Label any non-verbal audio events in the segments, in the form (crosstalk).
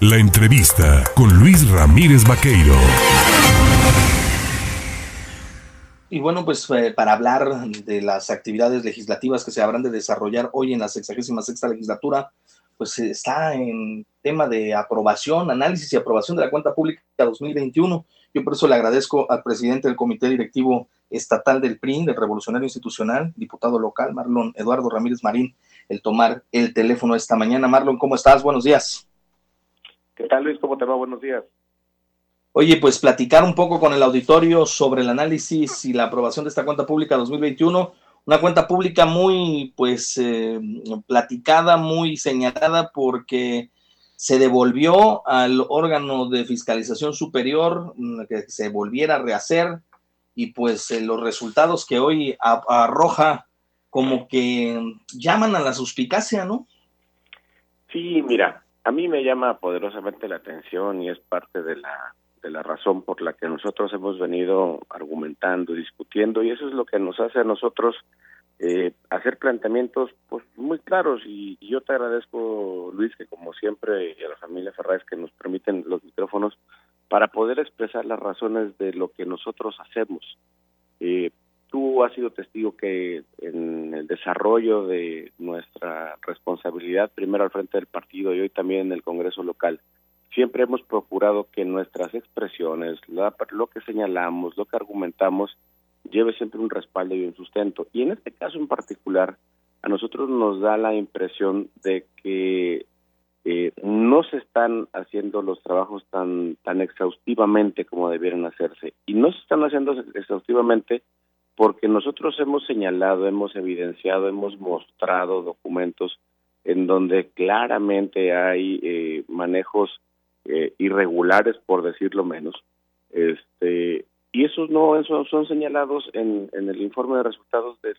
La entrevista con Luis Ramírez Vaqueiro. Y bueno, pues eh, para hablar de las actividades legislativas que se habrán de desarrollar hoy en la 66 legislatura, pues está en tema de aprobación, análisis y aprobación de la cuenta pública 2021. Yo por eso le agradezco al presidente del Comité Directivo Estatal del PRI, del Revolucionario Institucional, diputado local, Marlon Eduardo Ramírez Marín, el tomar el teléfono esta mañana. Marlon, ¿cómo estás? Buenos días. ¿Qué tal Luis? ¿Cómo te va? Buenos días. Oye, pues platicar un poco con el auditorio sobre el análisis y la aprobación de esta cuenta pública 2021. Una cuenta pública muy, pues, eh, platicada, muy señalada porque se devolvió al órgano de fiscalización superior mm, que se volviera a rehacer y pues eh, los resultados que hoy arroja como que llaman a la suspicacia, ¿no? Sí, mira, a mí me llama poderosamente la atención y es parte de la de la razón por la que nosotros hemos venido argumentando, discutiendo y eso es lo que nos hace a nosotros eh, hacer planteamientos pues muy claros y, yo te agradezco Luis que como siempre y a la familia Ferraz que nos permiten los micrófonos para poder expresar las razones de lo que nosotros hacemos. Eh, tú has sido testigo que en el desarrollo de nuestra responsabilidad, primero al frente del partido y hoy también en el Congreso local, siempre hemos procurado que nuestras expresiones, lo que señalamos, lo que argumentamos, lleve siempre un respaldo y un sustento. Y en este caso en particular, a nosotros nos da la impresión de que eh, no se están haciendo los trabajos tan, tan exhaustivamente como debieran hacerse. Y no se están haciendo exhaustivamente porque nosotros hemos señalado, hemos evidenciado, hemos mostrado documentos en donde claramente hay eh, manejos eh, irregulares, por decirlo menos, este y esos no esos son señalados en, el informe de resultados del,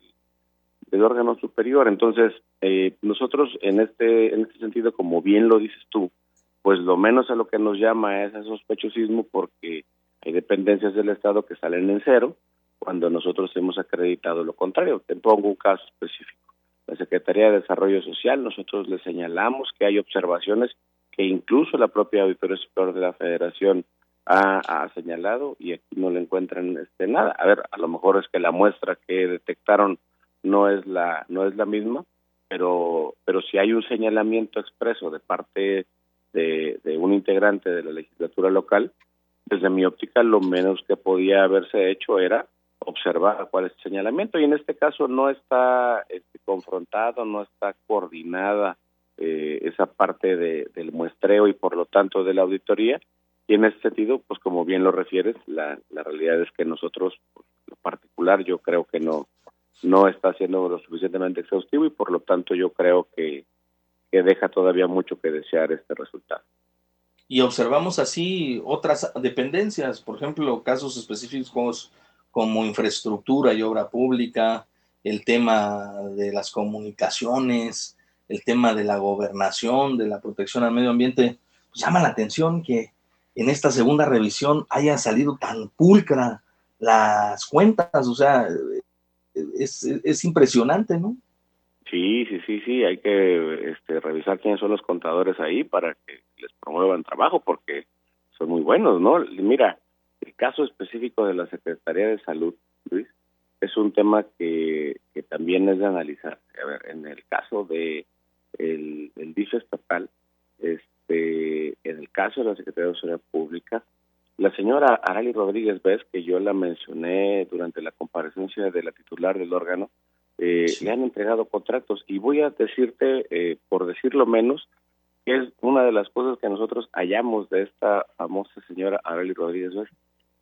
del órgano superior. Entonces eh, nosotros en este en este sentido, como bien lo dices tú, pues lo menos a lo que nos llama es a sospechosismo porque hay dependencias del Estado que salen en cero cuando nosotros hemos acreditado lo contrario. Te pongo un caso específico. La Secretaría de Desarrollo Social, nosotros le señalamos que hay observaciones que incluso la propia Auditoría Superior de la Federación ha, señalado y aquí no le encuentran este nada. A ver, a lo mejor es que la muestra que detectaron no es la no es la misma, pero pero si hay un señalamiento expreso de parte de un integrante de la legislatura local, desde mi óptica lo menos que podía haberse hecho era observar cuál es el señalamiento y en este caso no está este, confrontado, no está coordinada eh, esa parte de, del muestreo y por lo tanto de la auditoría y en ese sentido, pues como bien lo refieres, la, la realidad es que nosotros, pues, lo particular, yo creo que no no está siendo lo suficientemente exhaustivo y por lo tanto yo creo que, que deja todavía mucho que desear este resultado. Y observamos así otras dependencias, por ejemplo, casos específicos como infraestructura y obra pública, el tema de las comunicaciones, el tema de la gobernación, de la protección al medio ambiente, pues llama la atención que en esta segunda revisión haya salido tan pulcra las cuentas, o sea, es, es impresionante, ¿no? Sí, sí, sí, sí, hay que este, revisar quiénes son los contadores ahí para que les promuevan trabajo, porque son muy buenos, ¿no? Mira, el caso específico de la Secretaría de Salud, Luis, es un tema que, que también es de analizar. A ver, en el caso de el, el estatal, este, en el caso de la Secretaría de Seguridad Pública, la señora Arali Rodríguez Vez, que yo la mencioné durante la comparecencia de la titular del órgano, eh, le han entregado contratos. Y voy a decirte, eh, por decirlo menos, que es una de las cosas que nosotros hallamos de esta famosa señora Arali Rodríguez Vez,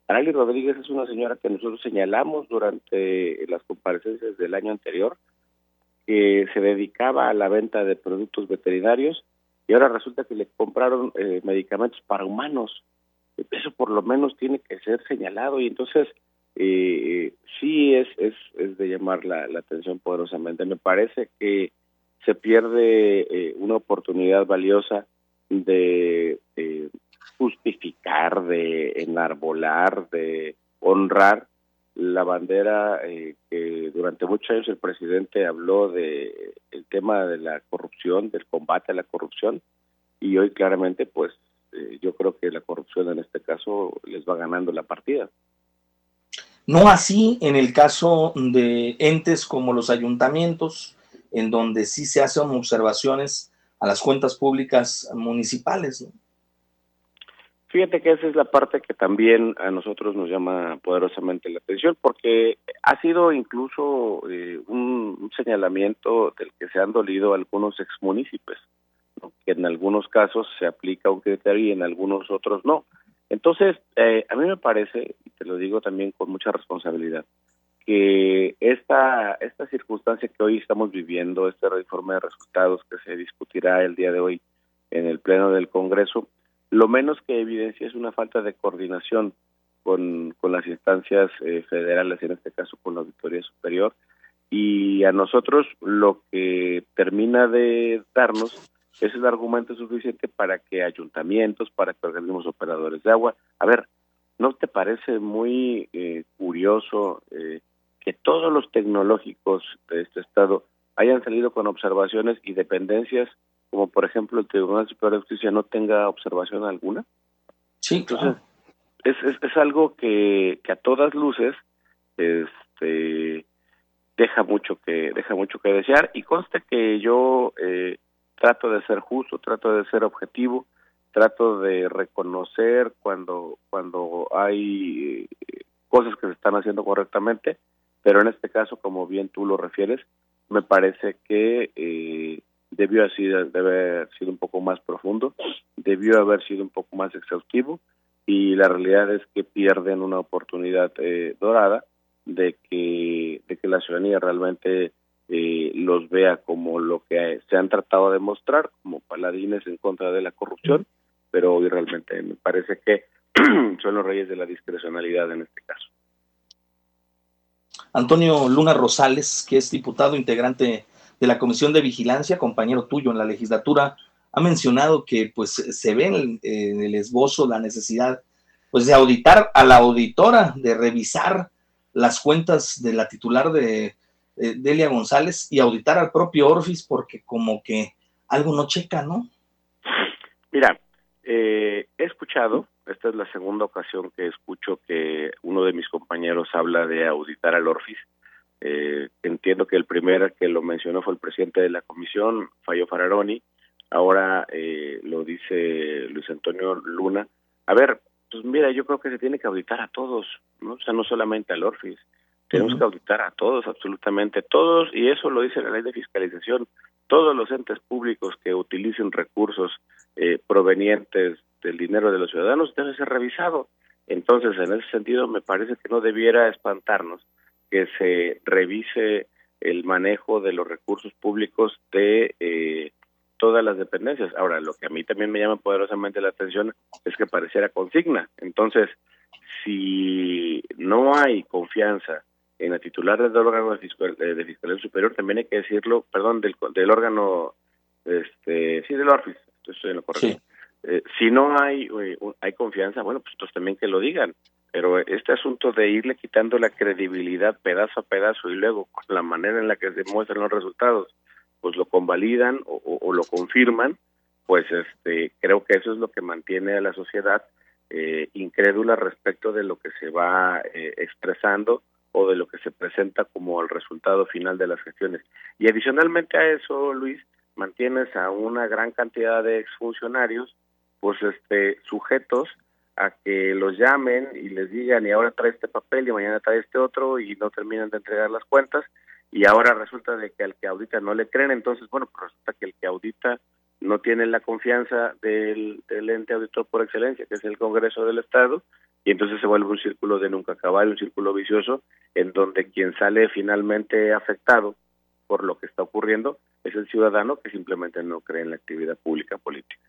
Arali Rodríguez es una señora que nosotros señalamos durante las comparecencias del año anterior, que se dedicaba a la venta de productos veterinarios y ahora resulta que le compraron eh, medicamentos para humanos. Eso por lo menos tiene que ser señalado y entonces eh, sí es, es, de llamar la, atención poderosamente. Me parece que se pierde eh, una oportunidad valiosa de eh, justificar, de enarbolar, de honrar la bandera eh, que durante muchos años el presidente habló de el tema de la corrupción, del combate a la corrupción y hoy claramente pues eh, yo creo que la corrupción en este caso les va ganando la partida. No así en el caso de entes como los ayuntamientos, en donde sí se hacen observaciones a las cuentas públicas municipales. Fíjate que esa es la parte que también a nosotros nos llama poderosamente la atención, porque ha sido incluso eh, un, señalamiento del que se han dolido algunos exmunícipes, que en algunos casos se aplica un criterio y en algunos otros no. Entonces, eh, a mí me parece, y te lo digo también con mucha responsabilidad, que esta, esta circunstancia que hoy estamos viviendo, este informe de resultados que se discutirá el día de hoy en el Pleno del Congreso, lo menos que evidencia es una falta de coordinación con, con las instancias eh, federales, en este caso con la Auditoría Superior, y a nosotros lo que termina de darnos es el argumento suficiente para que ayuntamientos, para que organismos operadores de agua, a ver, ¿no te parece muy eh, curioso eh, que todos los tecnológicos de este estado hayan salido con observaciones y dependencias como por ejemplo el Tribunal Superior de Justicia no tenga observación alguna. Sí, Entonces, es, es, algo que, que a todas luces este deja mucho que deja mucho que desear. Y conste que yo eh, trato de ser justo, trato de ser objetivo, trato de reconocer cuando cuando hay eh, cosas que se están haciendo correctamente, pero en este caso, como bien tú lo refieres, me parece que eh, debió haber sido, haber sido un poco más profundo, debió haber sido un poco más exhaustivo y la realidad es que pierden una oportunidad eh, dorada de que, de que la ciudadanía realmente eh, los vea como lo que se han tratado de mostrar, como paladines en contra de la corrupción, pero hoy realmente me parece que (clears throat) son los reyes de la discrecionalidad en este caso. Antonio Luna Rosales, que es diputado integrante de la Comisión de Vigilancia, compañero tuyo en la legislatura, ha mencionado que pues se ve en el, esbozo la necesidad pues de auditar a la auditora, de revisar las cuentas de la titular de, Delia González y auditar al propio Orfis porque como que algo no checa, ¿no? Mira, eh, he escuchado, esta es la segunda ocasión que escucho que uno de mis compañeros habla de auditar al Orfis. Eh, entiendo que el primer que lo mencionó fue el presidente de la comisión, Fallo Fararoni. Ahora eh, lo dice Luis Antonio Luna. A ver, pues mira, yo creo que se tiene que auditar a todos, ¿no? O sea, no solamente al Orfis. Tenemos que auditar a todos, absolutamente todos, y eso lo dice la ley de fiscalización. Todos los entes públicos que utilicen recursos eh, provenientes del dinero de los ciudadanos deben ser revisados. Entonces, en ese sentido, me parece que no debiera espantarnos que se revise el manejo de los recursos públicos de eh, todas las dependencias. Ahora, lo que a mí también me llama poderosamente la atención es que pareciera consigna. Entonces, si no hay confianza en la titular del órgano de, fiscal, eh, de fiscalía superior, también hay que decirlo, perdón, del, del órgano, este, sí, del ORFIS, estoy en lo correcto. Eh, si no hay, hay confianza, bueno, pues entonces también que lo digan pero este asunto de irle quitando la credibilidad pedazo a pedazo y luego con la manera en la que se muestran los resultados, pues lo convalidan o, lo confirman, pues este creo que eso es lo que mantiene a la sociedad eh, incrédula respecto de lo que se va eh, expresando o de lo que se presenta como el resultado final de las gestiones. Y adicionalmente a eso, Luis, mantienes a una gran cantidad de exfuncionarios, pues este sujetos a que los llamen y les digan y ahora trae este papel y mañana trae este otro y no terminan de entregar las cuentas y ahora resulta de que al que audita no le creen, entonces bueno, pues resulta que el que audita no tiene la confianza del, ente auditor por excelencia, que es el Congreso del Estado, y entonces se vuelve un círculo de nunca acabar, un círculo vicioso, en donde quien sale finalmente afectado por lo que está ocurriendo es el ciudadano que simplemente no cree en la actividad pública política.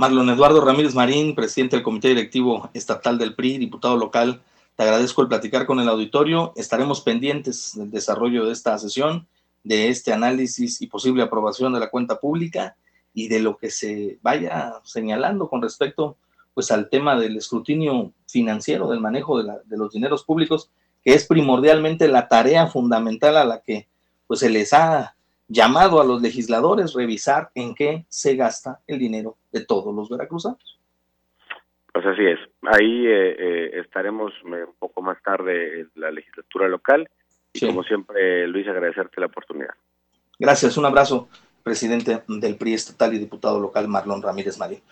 Marlon Eduardo Ramírez Marín, presidente del Comité Directivo Estatal del PRI, diputado local, te agradezco el platicar con el auditorio. Estaremos pendientes del desarrollo de esta sesión, de este análisis y posible aprobación de la cuenta pública y de lo que se vaya señalando con respecto pues al tema del escrutinio financiero, del manejo de, de los dineros públicos, que es primordialmente la tarea fundamental a la que pues se les ha llamado a los legisladores revisar en qué se gasta el dinero de todos los veracruzanos. Pues así es. Ahí eh, eh, estaremos un poco más tarde en la legislatura local y como siempre, Luis, agradecerte la oportunidad. Gracias, un abrazo, presidente del PRI estatal y diputado local Marlon Ramírez Marín.